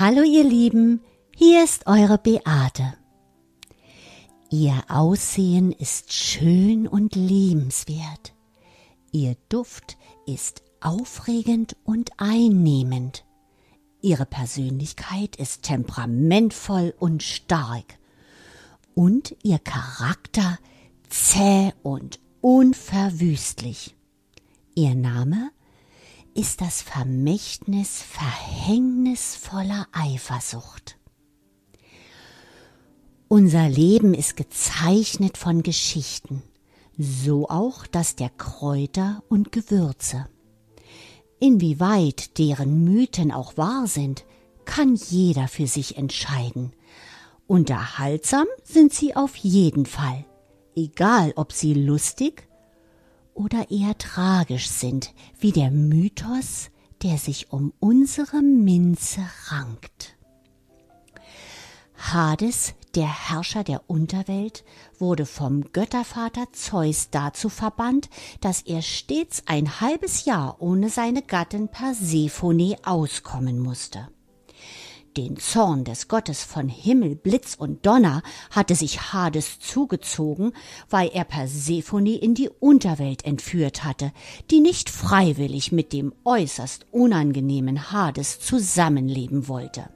Hallo ihr Lieben, hier ist eure Beate. Ihr Aussehen ist schön und liebenswert. Ihr Duft ist aufregend und einnehmend. Ihre Persönlichkeit ist temperamentvoll und stark. Und ihr Charakter zäh und unverwüstlich. Ihr Name ist das Vermächtnis verhängnisvoller Eifersucht. Unser Leben ist gezeichnet von Geschichten, so auch das der Kräuter und Gewürze. Inwieweit deren Mythen auch wahr sind, kann jeder für sich entscheiden. Unterhaltsam sind sie auf jeden Fall, egal ob sie lustig oder eher tragisch sind, wie der Mythos, der sich um unsere Minze rankt. Hades, der Herrscher der Unterwelt, wurde vom Göttervater Zeus dazu verbannt, dass er stets ein halbes Jahr ohne seine Gattin Persephone auskommen musste. Den Zorn des Gottes von Himmel, Blitz und Donner hatte sich Hades zugezogen, weil er Persephone in die Unterwelt entführt hatte, die nicht freiwillig mit dem äußerst unangenehmen Hades zusammenleben wollte.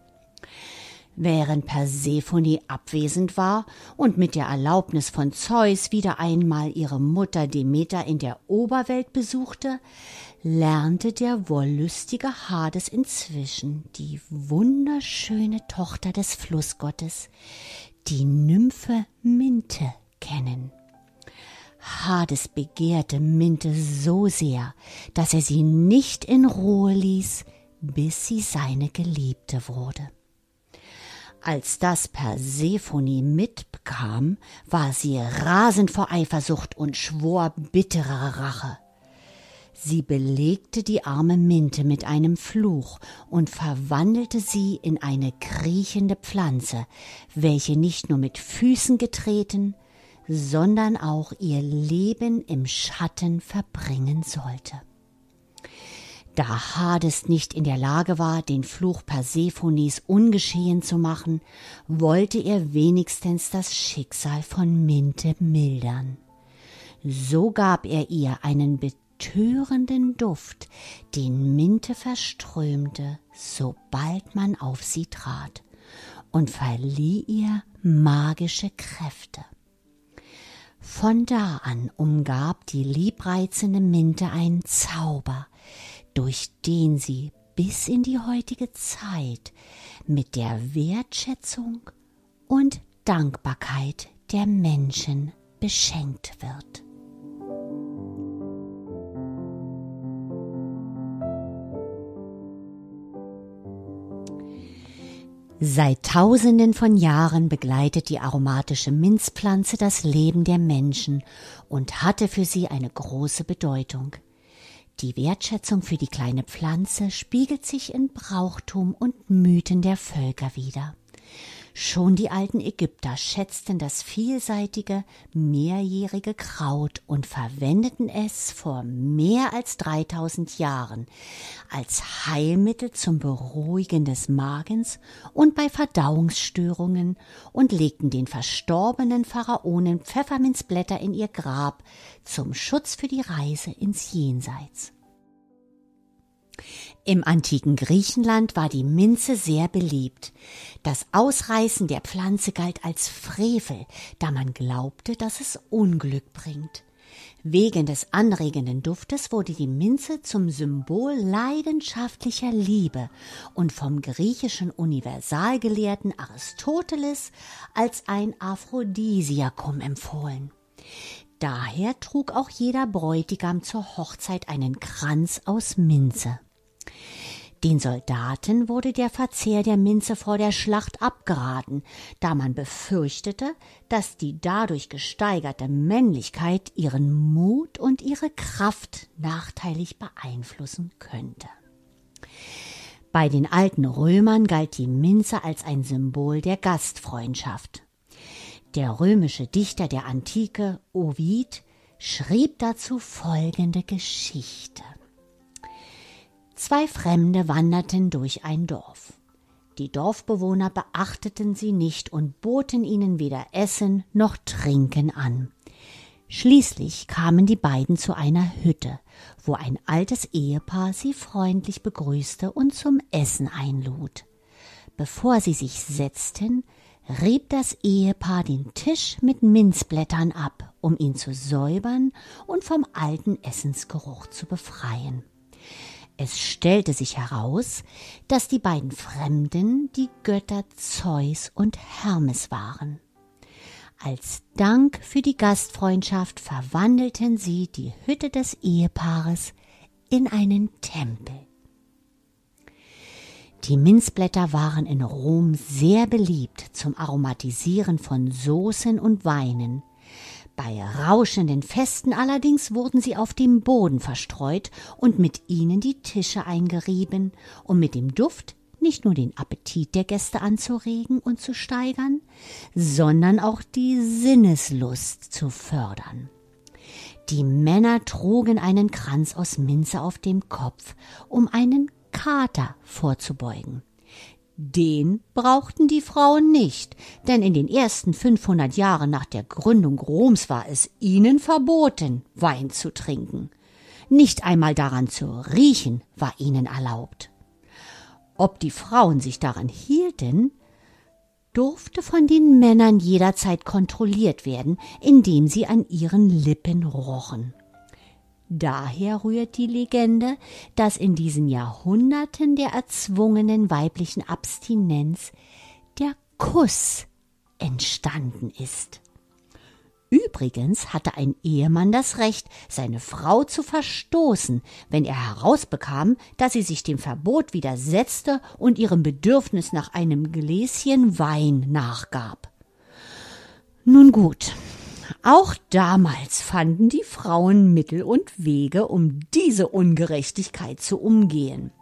Während Persephone abwesend war und mit der Erlaubnis von Zeus wieder einmal ihre Mutter Demeter in der Oberwelt besuchte, lernte der wollüstige Hades inzwischen die wunderschöne Tochter des Flussgottes, die Nymphe Minte, kennen. Hades begehrte Minte so sehr, dass er sie nicht in Ruhe ließ, bis sie seine Geliebte wurde. Als das Persephone mitbekam, war sie rasend vor Eifersucht und schwor bittere Rache. Sie belegte die arme Minte mit einem Fluch und verwandelte sie in eine kriechende Pflanze, welche nicht nur mit Füßen getreten, sondern auch ihr Leben im Schatten verbringen sollte. Da Hades nicht in der Lage war, den Fluch Persephones ungeschehen zu machen, wollte er wenigstens das Schicksal von Minte mildern. So gab er ihr einen betörenden Duft, den Minte verströmte, sobald man auf sie trat, und verlieh ihr magische Kräfte. Von da an umgab die liebreizende Minte ein Zauber, durch den sie bis in die heutige Zeit mit der Wertschätzung und Dankbarkeit der Menschen beschenkt wird. Seit Tausenden von Jahren begleitet die aromatische Minzpflanze das Leben der Menschen und hatte für sie eine große Bedeutung. Die Wertschätzung für die kleine Pflanze spiegelt sich in Brauchtum und Mythen der Völker wider. Schon die alten Ägypter schätzten das vielseitige, mehrjährige Kraut und verwendeten es vor mehr als 3000 Jahren als Heilmittel zum Beruhigen des Magens und bei Verdauungsstörungen und legten den verstorbenen Pharaonen Pfefferminzblätter in ihr Grab zum Schutz für die Reise ins Jenseits. Im antiken Griechenland war die Minze sehr beliebt. Das Ausreißen der Pflanze galt als Frevel, da man glaubte, dass es Unglück bringt. Wegen des anregenden Duftes wurde die Minze zum Symbol leidenschaftlicher Liebe und vom griechischen Universalgelehrten Aristoteles als ein Aphrodisiakum empfohlen. Daher trug auch jeder Bräutigam zur Hochzeit einen Kranz aus Minze. Den Soldaten wurde der Verzehr der Minze vor der Schlacht abgeraten, da man befürchtete, dass die dadurch gesteigerte Männlichkeit ihren Mut und ihre Kraft nachteilig beeinflussen könnte. Bei den alten Römern galt die Minze als ein Symbol der Gastfreundschaft. Der römische Dichter der Antike, Ovid, schrieb dazu folgende Geschichte. Zwei Fremde wanderten durch ein Dorf. Die Dorfbewohner beachteten sie nicht und boten ihnen weder Essen noch Trinken an. Schließlich kamen die beiden zu einer Hütte, wo ein altes Ehepaar sie freundlich begrüßte und zum Essen einlud. Bevor sie sich setzten, rieb das Ehepaar den Tisch mit Minzblättern ab, um ihn zu säubern und vom alten Essensgeruch zu befreien. Es stellte sich heraus, dass die beiden Fremden die Götter Zeus und Hermes waren. Als Dank für die Gastfreundschaft verwandelten sie die Hütte des Ehepaares in einen Tempel. Die Minzblätter waren in Rom sehr beliebt zum Aromatisieren von Soßen und Weinen. Bei rauschenden Festen allerdings wurden sie auf dem Boden verstreut und mit ihnen die Tische eingerieben, um mit dem Duft nicht nur den Appetit der Gäste anzuregen und zu steigern, sondern auch die Sinneslust zu fördern. Die Männer trugen einen Kranz aus Minze auf dem Kopf, um einen Kater vorzubeugen. Den brauchten die Frauen nicht, denn in den ersten 500 Jahren nach der Gründung Roms war es ihnen verboten, Wein zu trinken. Nicht einmal daran zu riechen war ihnen erlaubt. Ob die Frauen sich daran hielten, durfte von den Männern jederzeit kontrolliert werden, indem sie an ihren Lippen rochen. Daher rührt die Legende, dass in diesen Jahrhunderten der erzwungenen weiblichen Abstinenz der Kuss entstanden ist. Übrigens hatte ein Ehemann das Recht, seine Frau zu verstoßen, wenn er herausbekam, dass sie sich dem Verbot widersetzte und ihrem Bedürfnis nach einem Gläschen Wein nachgab. Nun gut, auch damals fanden die Frauen Mittel und Wege, um diese Ungerechtigkeit zu umgehen.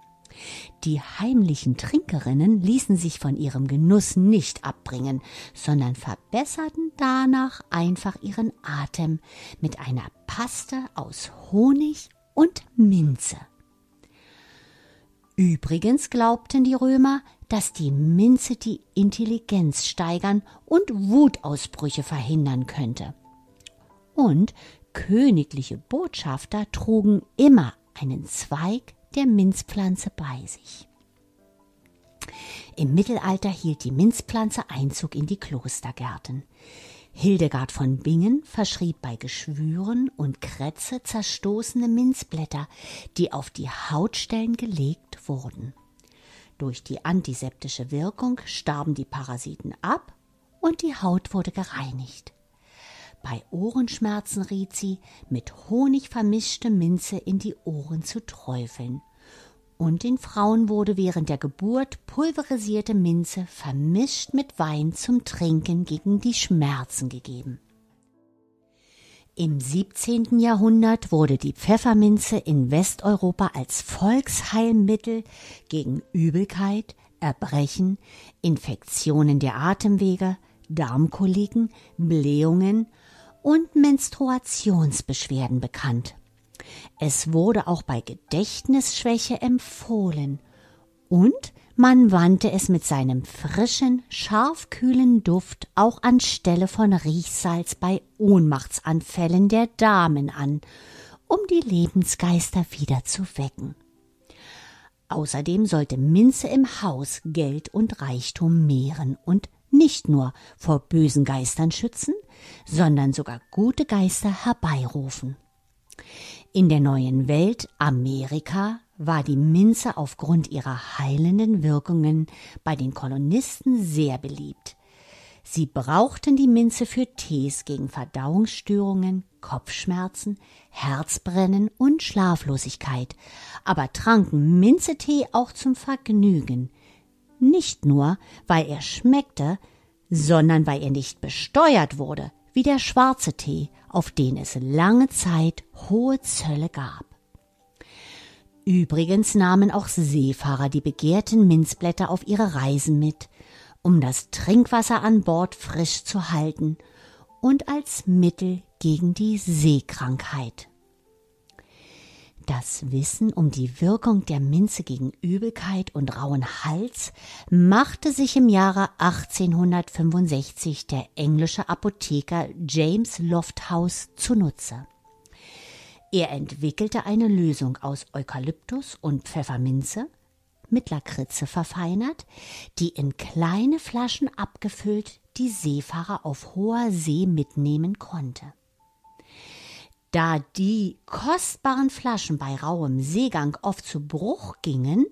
Die heimlichen Trinkerinnen ließen sich von ihrem Genuss nicht abbringen, sondern verbesserten danach einfach ihren Atem mit einer Paste aus Honig und Minze. Übrigens glaubten die Römer, dass die Minze die Intelligenz steigern und Wutausbrüche verhindern könnte und königliche Botschafter trugen immer einen Zweig der Minzpflanze bei sich. Im Mittelalter hielt die Minzpflanze Einzug in die Klostergärten. Hildegard von Bingen verschrieb bei Geschwüren und Krätze zerstoßene Minzblätter, die auf die Hautstellen gelegt wurden. Durch die antiseptische Wirkung starben die Parasiten ab und die Haut wurde gereinigt. Bei Ohrenschmerzen riet sie, mit Honig vermischte Minze in die Ohren zu träufeln. Und den Frauen wurde während der Geburt pulverisierte Minze vermischt mit Wein zum Trinken gegen die Schmerzen gegeben. Im 17. Jahrhundert wurde die Pfefferminze in Westeuropa als Volksheilmittel gegen Übelkeit, Erbrechen, Infektionen der Atemwege, Darmkoliken, Blähungen und Menstruationsbeschwerden bekannt. Es wurde auch bei Gedächtnisschwäche empfohlen und man wandte es mit seinem frischen, scharfkühlen Duft auch anstelle von Riechsalz bei Ohnmachtsanfällen der Damen an, um die Lebensgeister wieder zu wecken. Außerdem sollte Minze im Haus Geld und Reichtum mehren und nicht nur vor bösen Geistern schützen, sondern sogar gute Geister herbeirufen. In der neuen Welt Amerika war die Minze aufgrund ihrer heilenden Wirkungen bei den Kolonisten sehr beliebt. Sie brauchten die Minze für Tees gegen Verdauungsstörungen, Kopfschmerzen, Herzbrennen und Schlaflosigkeit, aber tranken Minzetee auch zum Vergnügen, nicht nur, weil er schmeckte, sondern weil er nicht besteuert wurde, wie der schwarze Tee, auf den es lange Zeit hohe Zölle gab. Übrigens nahmen auch Seefahrer die begehrten Minzblätter auf ihre Reisen mit, um das Trinkwasser an Bord frisch zu halten und als Mittel gegen die Seekrankheit. Das Wissen um die Wirkung der Minze gegen Übelkeit und rauen Hals machte sich im Jahre 1865 der englische Apotheker James Lofthouse zunutze. Er entwickelte eine Lösung aus Eukalyptus und Pfefferminze, mit Lakritze verfeinert, die in kleine Flaschen abgefüllt die Seefahrer auf hoher See mitnehmen konnte. Da die kostbaren Flaschen bei rauem Seegang oft zu Bruch gingen,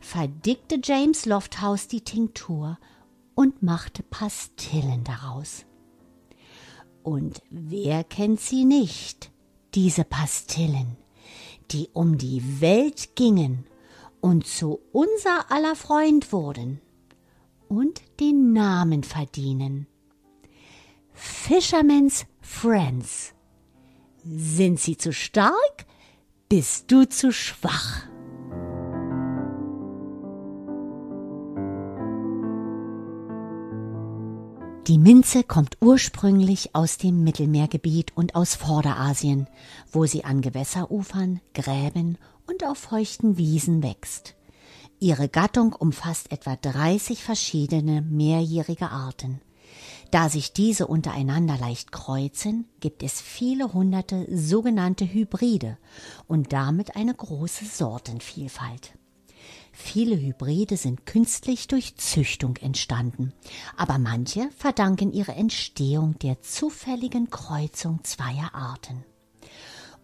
verdickte James Lofthouse die Tinktur und machte Pastillen daraus. Und wer kennt sie nicht, diese Pastillen, die um die Welt gingen und zu unser aller Freund wurden und den Namen verdienen. Fisherman's Friends. Sind sie zu stark? Bist du zu schwach? Die Minze kommt ursprünglich aus dem Mittelmeergebiet und aus Vorderasien, wo sie an Gewässerufern, Gräben und auf feuchten Wiesen wächst. Ihre Gattung umfasst etwa 30 verschiedene mehrjährige Arten. Da sich diese untereinander leicht kreuzen, gibt es viele hunderte sogenannte Hybride und damit eine große Sortenvielfalt. Viele Hybride sind künstlich durch Züchtung entstanden, aber manche verdanken ihre Entstehung der zufälligen Kreuzung zweier Arten.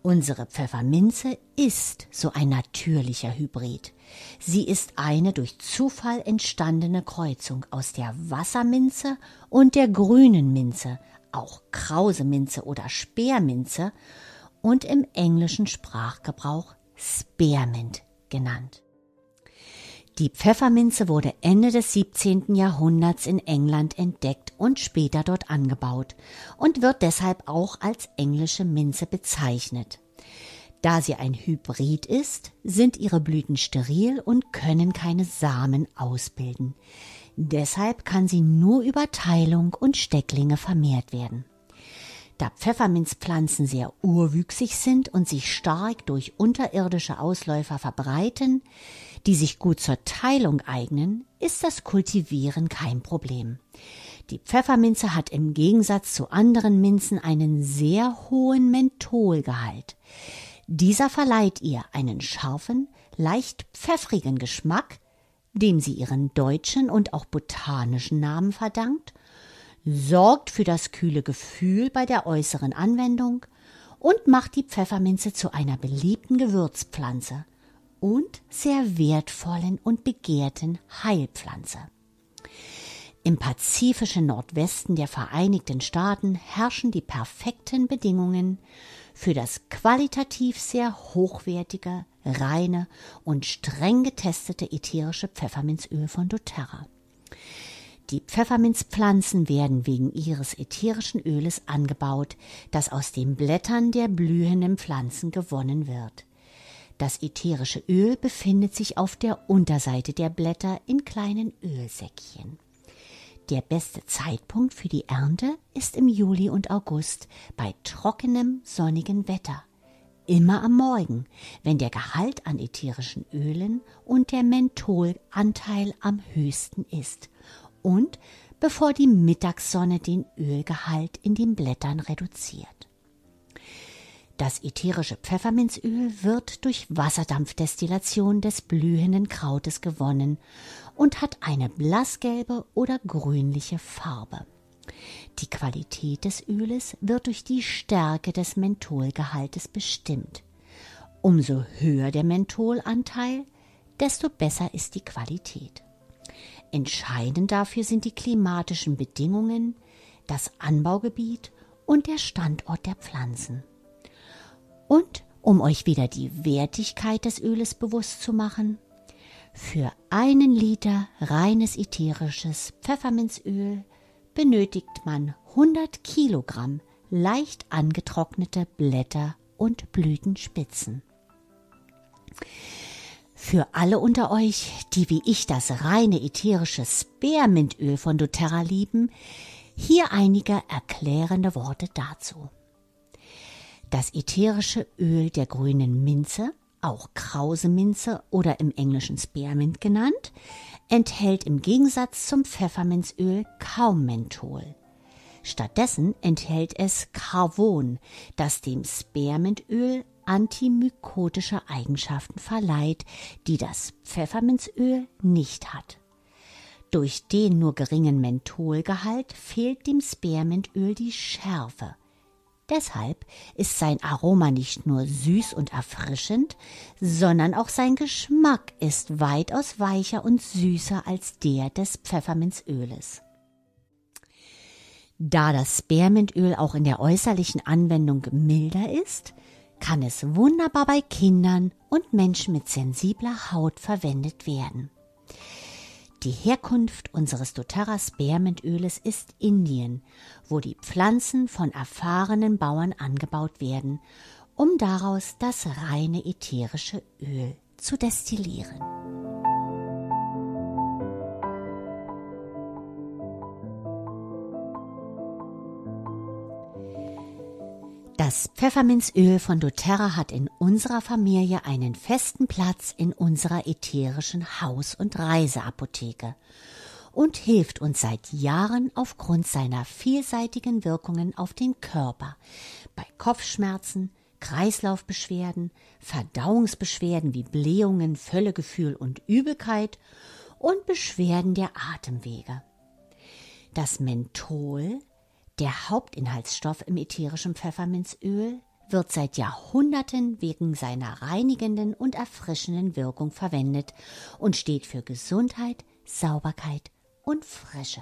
Unsere Pfefferminze ist so ein natürlicher Hybrid. Sie ist eine durch Zufall entstandene Kreuzung aus der Wasserminze und der grünen Minze, auch Krauseminze oder Speerminze und im englischen Sprachgebrauch Spearmint genannt. Die Pfefferminze wurde Ende des 17. Jahrhunderts in England entdeckt und später dort angebaut und wird deshalb auch als englische Minze bezeichnet. Da sie ein Hybrid ist, sind ihre Blüten steril und können keine Samen ausbilden. Deshalb kann sie nur über Teilung und Stecklinge vermehrt werden. Da Pfefferminzpflanzen sehr urwüchsig sind und sich stark durch unterirdische Ausläufer verbreiten, die sich gut zur Teilung eignen, ist das Kultivieren kein Problem. Die Pfefferminze hat im Gegensatz zu anderen Minzen einen sehr hohen Mentholgehalt. Dieser verleiht ihr einen scharfen, leicht pfeffrigen Geschmack, dem sie ihren deutschen und auch botanischen Namen verdankt, sorgt für das kühle Gefühl bei der äußeren Anwendung und macht die Pfefferminze zu einer beliebten Gewürzpflanze und sehr wertvollen und begehrten Heilpflanze. Im pazifischen Nordwesten der Vereinigten Staaten herrschen die perfekten Bedingungen für das qualitativ sehr hochwertige, reine und streng getestete ätherische Pfefferminzöl von doTERRA. Die Pfefferminzpflanzen werden wegen ihres ätherischen Öles angebaut, das aus den Blättern der blühenden Pflanzen gewonnen wird. Das ätherische Öl befindet sich auf der Unterseite der Blätter in kleinen Ölsäckchen. Der beste Zeitpunkt für die Ernte ist im Juli und August bei trockenem, sonnigen Wetter. Immer am Morgen, wenn der Gehalt an ätherischen Ölen und der Mentholanteil am höchsten ist und bevor die Mittagssonne den Ölgehalt in den Blättern reduziert. Das ätherische Pfefferminzöl wird durch Wasserdampfdestillation des blühenden Krautes gewonnen und hat eine blassgelbe oder grünliche Farbe. Die Qualität des Öles wird durch die Stärke des Mentholgehaltes bestimmt. Umso höher der Mentholanteil, desto besser ist die Qualität. Entscheidend dafür sind die klimatischen Bedingungen, das Anbaugebiet und der Standort der Pflanzen. Und um euch wieder die Wertigkeit des Öles bewusst zu machen, für einen Liter reines ätherisches Pfefferminzöl benötigt man 100 Kilogramm leicht angetrocknete Blätter und Blütenspitzen. Für alle unter euch, die wie ich das reine ätherische Spearmintöl von doTERRA lieben, hier einige erklärende Worte dazu. Das ätherische Öl der grünen Minze auch Krauseminze oder im Englischen Spearmint genannt, enthält im Gegensatz zum Pfefferminzöl kaum Menthol. Stattdessen enthält es Carvon, das dem Spearmintöl antimykotische Eigenschaften verleiht, die das Pfefferminzöl nicht hat. Durch den nur geringen Mentholgehalt fehlt dem Spearmintöl die Schärfe. Deshalb ist sein Aroma nicht nur süß und erfrischend, sondern auch sein Geschmack ist weitaus weicher und süßer als der des Pfefferminzöles. Da das Spearmintöl auch in der äußerlichen Anwendung milder ist, kann es wunderbar bei Kindern und Menschen mit sensibler Haut verwendet werden. Die Herkunft unseres doTERRA Spearmintöles ist Indien, wo die Pflanzen von erfahrenen Bauern angebaut werden, um daraus das reine ätherische Öl zu destillieren. Das Pfefferminzöl von doTERRA hat in unserer Familie einen festen Platz in unserer ätherischen Haus- und Reiseapotheke und hilft uns seit Jahren aufgrund seiner vielseitigen Wirkungen auf den Körper bei Kopfschmerzen, Kreislaufbeschwerden, Verdauungsbeschwerden wie Blähungen, Völlegefühl und Übelkeit und Beschwerden der Atemwege. Das Menthol der Hauptinhaltsstoff im ätherischen Pfefferminzöl wird seit Jahrhunderten wegen seiner reinigenden und erfrischenden Wirkung verwendet und steht für Gesundheit, Sauberkeit und Frische.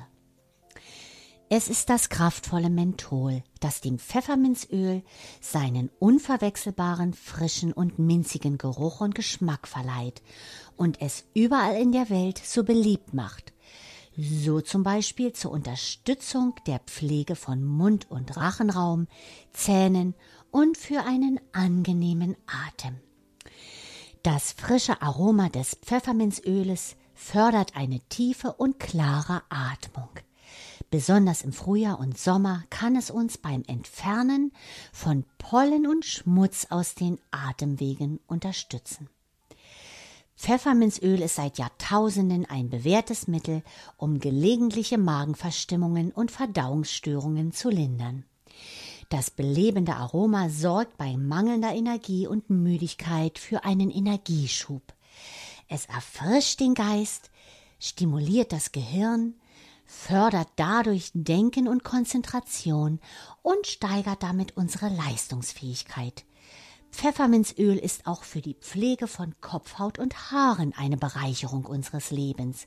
Es ist das kraftvolle Menthol, das dem Pfefferminzöl seinen unverwechselbaren, frischen und minzigen Geruch und Geschmack verleiht und es überall in der Welt so beliebt macht so zum Beispiel zur Unterstützung der Pflege von Mund- und Rachenraum, Zähnen und für einen angenehmen Atem. Das frische Aroma des Pfefferminzöles fördert eine tiefe und klare Atmung. Besonders im Frühjahr und Sommer kann es uns beim Entfernen von Pollen und Schmutz aus den Atemwegen unterstützen. Pfefferminzöl ist seit Jahrtausenden ein bewährtes Mittel, um gelegentliche Magenverstimmungen und Verdauungsstörungen zu lindern. Das belebende Aroma sorgt bei mangelnder Energie und Müdigkeit für einen Energieschub. Es erfrischt den Geist, stimuliert das Gehirn, fördert dadurch Denken und Konzentration und steigert damit unsere Leistungsfähigkeit. Pfefferminzöl ist auch für die Pflege von Kopfhaut und Haaren eine Bereicherung unseres Lebens.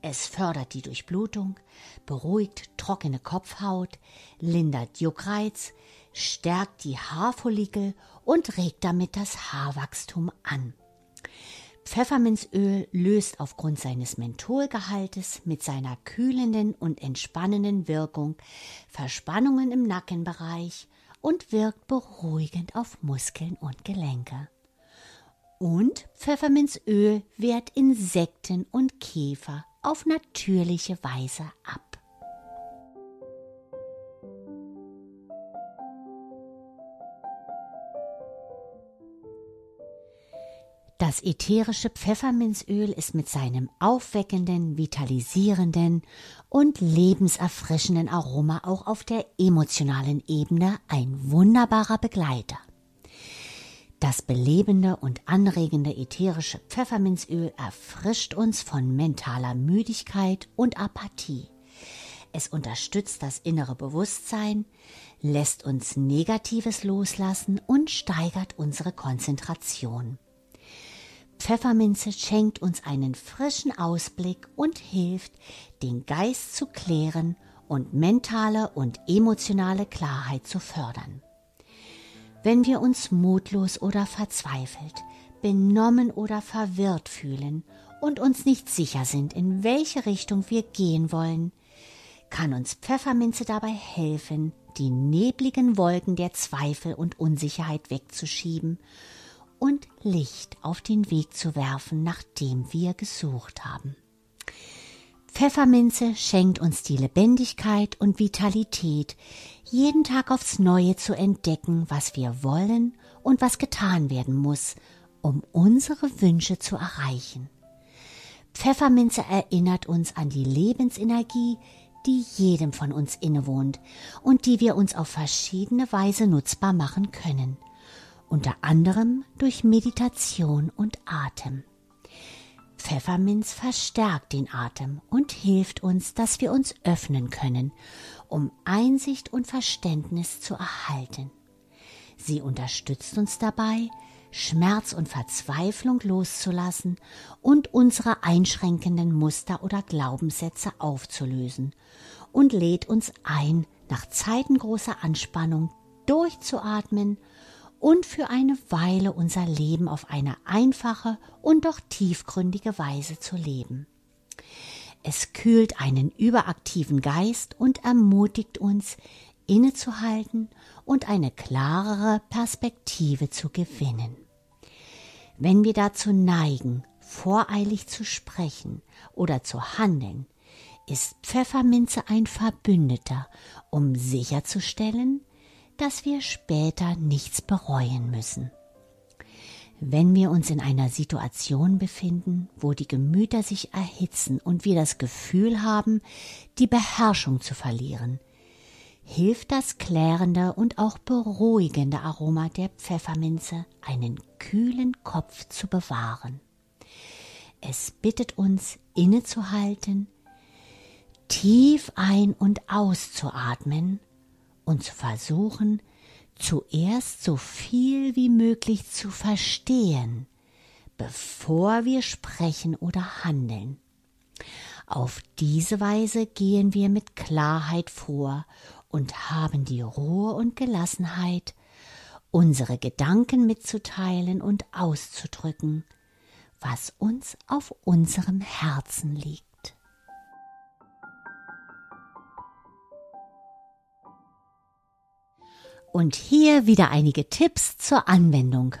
Es fördert die Durchblutung, beruhigt trockene Kopfhaut, lindert Juckreiz, stärkt die Haarfollikel und regt damit das Haarwachstum an. Pfefferminzöl löst aufgrund seines Mentholgehaltes mit seiner kühlenden und entspannenden Wirkung Verspannungen im Nackenbereich und wirkt beruhigend auf Muskeln und Gelenke. Und Pfefferminzöl wehrt Insekten und Käfer auf natürliche Weise ab. Das ätherische Pfefferminzöl ist mit seinem aufweckenden, vitalisierenden und lebenserfrischenden Aroma auch auf der emotionalen Ebene ein wunderbarer Begleiter. Das belebende und anregende ätherische Pfefferminzöl erfrischt uns von mentaler Müdigkeit und Apathie. Es unterstützt das innere Bewusstsein, lässt uns Negatives loslassen und steigert unsere Konzentration. Pfefferminze schenkt uns einen frischen Ausblick und hilft, den Geist zu klären und mentale und emotionale Klarheit zu fördern. Wenn wir uns mutlos oder verzweifelt, benommen oder verwirrt fühlen und uns nicht sicher sind, in welche Richtung wir gehen wollen, kann uns Pfefferminze dabei helfen, die nebligen Wolken der Zweifel und Unsicherheit wegzuschieben und Licht auf den Weg zu werfen, nach dem wir gesucht haben. Pfefferminze schenkt uns die Lebendigkeit und Vitalität, jeden Tag aufs Neue zu entdecken, was wir wollen und was getan werden muss, um unsere Wünsche zu erreichen. Pfefferminze erinnert uns an die Lebensenergie, die jedem von uns innewohnt und die wir uns auf verschiedene Weise nutzbar machen können, unter anderem durch Meditation und Atem. Pfefferminz verstärkt den Atem und hilft uns, dass wir uns öffnen können, um Einsicht und Verständnis zu erhalten. Sie unterstützt uns dabei, Schmerz und Verzweiflung loszulassen und unsere einschränkenden Muster oder Glaubenssätze aufzulösen und lädt uns ein, nach Zeiten großer Anspannung durchzuatmen und für eine Weile unser Leben auf eine einfache und doch tiefgründige Weise zu leben. Es kühlt einen überaktiven Geist und ermutigt uns, innezuhalten und eine klarere Perspektive zu gewinnen. Wenn wir dazu neigen, voreilig zu sprechen oder zu handeln, ist Pfefferminze ein Verbündeter, um sicherzustellen, dass wir später nichts bereuen müssen. Wenn wir uns in einer Situation befinden, wo die Gemüter sich erhitzen und wir das Gefühl haben, die Beherrschung zu verlieren, hilft das klärende und auch beruhigende Aroma der Pfefferminze, einen kühlen Kopf zu bewahren. Es bittet uns innezuhalten, tief ein- und auszuatmen und zu versuchen, zuerst so viel wie möglich zu verstehen, bevor wir sprechen oder handeln. Auf diese Weise gehen wir mit Klarheit vor und haben die Ruhe und Gelassenheit, unsere Gedanken mitzuteilen und auszudrücken, was uns auf unserem Herzen liegt. Und hier wieder einige Tipps zur Anwendung.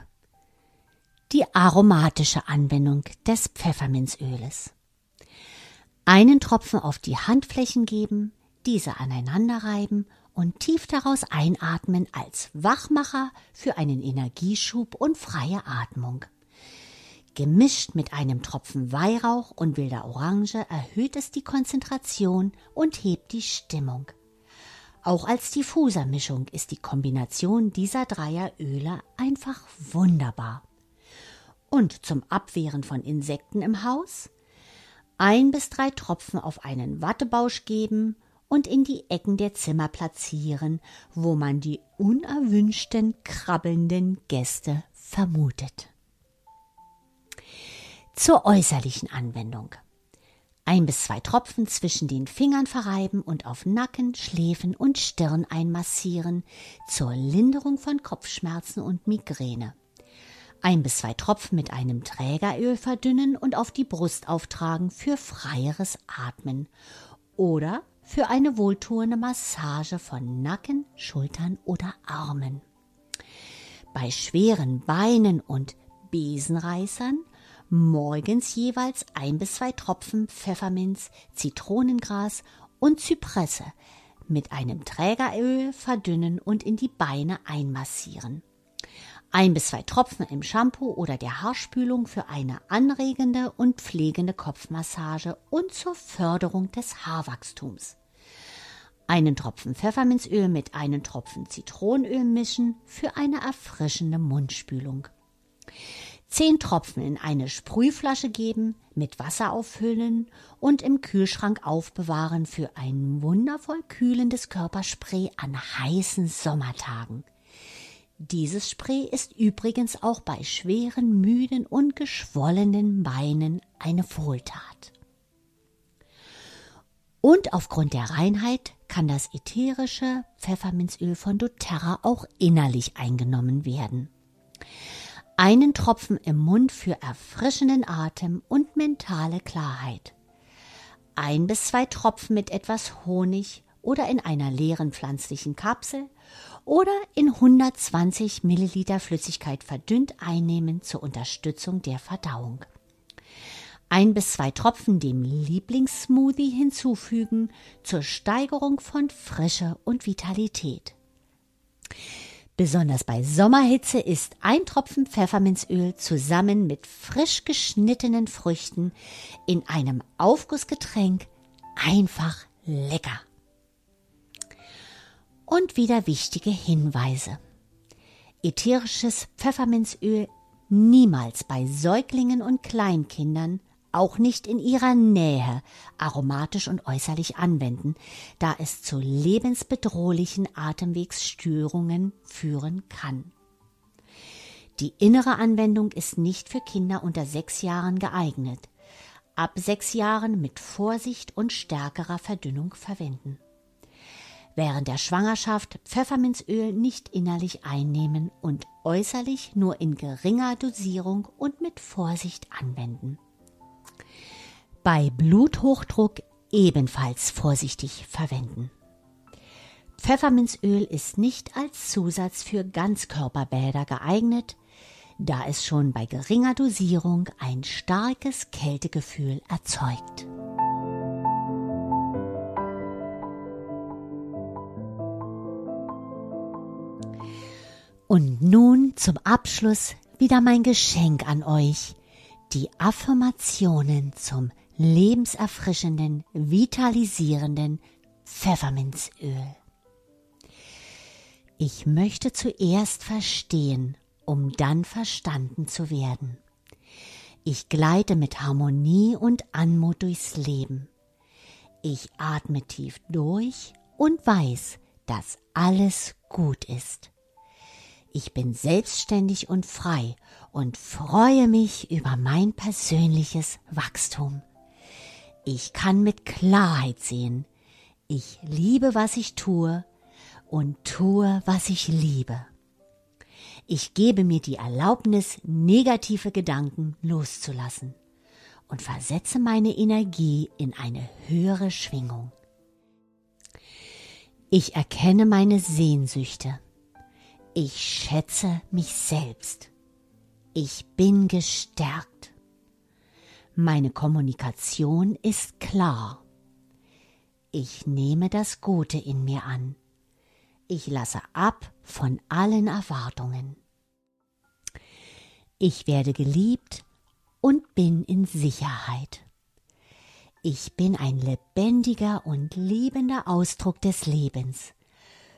Die aromatische Anwendung des Pfefferminzöles. Einen Tropfen auf die Handflächen geben, diese aneinander reiben und tief daraus einatmen als Wachmacher für einen Energieschub und freie Atmung. Gemischt mit einem Tropfen Weihrauch und wilder Orange erhöht es die Konzentration und hebt die Stimmung. Auch als Diffusermischung ist die Kombination dieser dreier Öle einfach wunderbar. Und zum Abwehren von Insekten im Haus ein bis drei Tropfen auf einen Wattebausch geben und in die Ecken der Zimmer platzieren, wo man die unerwünschten krabbelnden Gäste vermutet. Zur äußerlichen Anwendung ein bis zwei Tropfen zwischen den Fingern verreiben und auf Nacken, Schläfen und Stirn einmassieren zur Linderung von Kopfschmerzen und Migräne. Ein bis zwei Tropfen mit einem Trägeröl verdünnen und auf die Brust auftragen für freieres Atmen oder für eine wohltuende Massage von Nacken, Schultern oder Armen. Bei schweren Beinen und Besenreißern morgens jeweils ein bis zwei Tropfen Pfefferminz, Zitronengras und Zypresse mit einem Trägeröl verdünnen und in die Beine einmassieren. Ein bis zwei Tropfen im Shampoo oder der Haarspülung für eine anregende und pflegende Kopfmassage und zur Förderung des Haarwachstums. Einen Tropfen Pfefferminzöl mit einem Tropfen Zitronenöl mischen für eine erfrischende Mundspülung. Zehn Tropfen in eine Sprühflasche geben, mit Wasser auffüllen und im Kühlschrank aufbewahren für ein wundervoll kühlendes Körperspray an heißen Sommertagen. Dieses Spray ist übrigens auch bei schweren, müden und geschwollenen Beinen eine Wohltat. Und aufgrund der Reinheit kann das ätherische Pfefferminzöl von doTERRA auch innerlich eingenommen werden einen Tropfen im Mund für erfrischenden Atem und mentale Klarheit. Ein bis zwei Tropfen mit etwas Honig oder in einer leeren pflanzlichen Kapsel oder in 120 Milliliter Flüssigkeit verdünnt einnehmen zur Unterstützung der Verdauung. Ein bis zwei Tropfen dem Lieblingssmoothie hinzufügen zur Steigerung von Frische und Vitalität. Besonders bei Sommerhitze ist ein Tropfen Pfefferminzöl zusammen mit frisch geschnittenen Früchten in einem Aufgussgetränk einfach lecker. Und wieder wichtige Hinweise. Ätherisches Pfefferminzöl niemals bei Säuglingen und Kleinkindern, auch nicht in ihrer Nähe, aromatisch und äußerlich anwenden, da es zu lebensbedrohlichen Atemwegsstörungen führen kann. Die innere Anwendung ist nicht für Kinder unter sechs Jahren geeignet. Ab sechs Jahren mit Vorsicht und stärkerer Verdünnung verwenden während der Schwangerschaft Pfefferminzöl nicht innerlich einnehmen und äußerlich nur in geringer Dosierung und mit Vorsicht anwenden. Bei Bluthochdruck ebenfalls vorsichtig verwenden. Pfefferminzöl ist nicht als Zusatz für Ganzkörperbäder geeignet, da es schon bei geringer Dosierung ein starkes Kältegefühl erzeugt. Und nun zum Abschluss wieder mein Geschenk an euch, die Affirmationen zum lebenserfrischenden, vitalisierenden Pfefferminzöl. Ich möchte zuerst verstehen, um dann verstanden zu werden. Ich gleite mit Harmonie und Anmut durchs Leben. Ich atme tief durch und weiß, dass alles gut ist. Ich bin selbstständig und frei und freue mich über mein persönliches Wachstum. Ich kann mit Klarheit sehen. Ich liebe, was ich tue und tue, was ich liebe. Ich gebe mir die Erlaubnis, negative Gedanken loszulassen und versetze meine Energie in eine höhere Schwingung. Ich erkenne meine Sehnsüchte ich schätze mich selbst. Ich bin gestärkt. Meine Kommunikation ist klar. Ich nehme das Gute in mir an. Ich lasse ab von allen Erwartungen. Ich werde geliebt und bin in Sicherheit. Ich bin ein lebendiger und liebender Ausdruck des Lebens.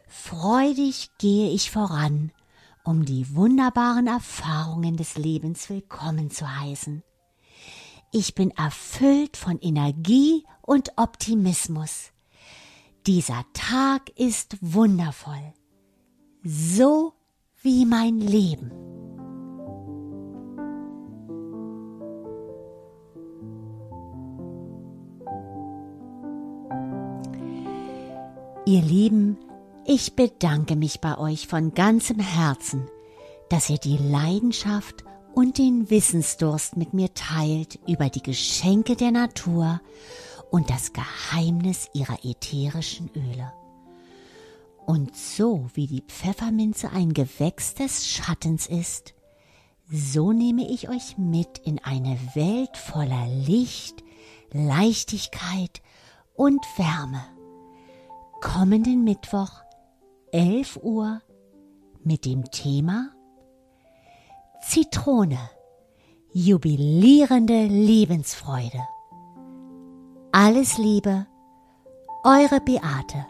Freudig gehe ich voran, um die wunderbaren Erfahrungen des Lebens willkommen zu heißen. Ich bin erfüllt von Energie und Optimismus. Dieser Tag ist wundervoll, so wie mein Leben. Ihr Lieben, ich bedanke mich bei euch von ganzem Herzen, dass ihr die Leidenschaft und den Wissensdurst mit mir teilt über die Geschenke der Natur und das Geheimnis ihrer ätherischen Öle. Und so wie die Pfefferminze ein Gewächs des Schattens ist, so nehme ich euch mit in eine Welt voller Licht, Leichtigkeit und Wärme. Kommenden Mittwoch 11 Uhr mit dem Thema Zitrone, jubilierende Lebensfreude. Alles Liebe, eure Beate.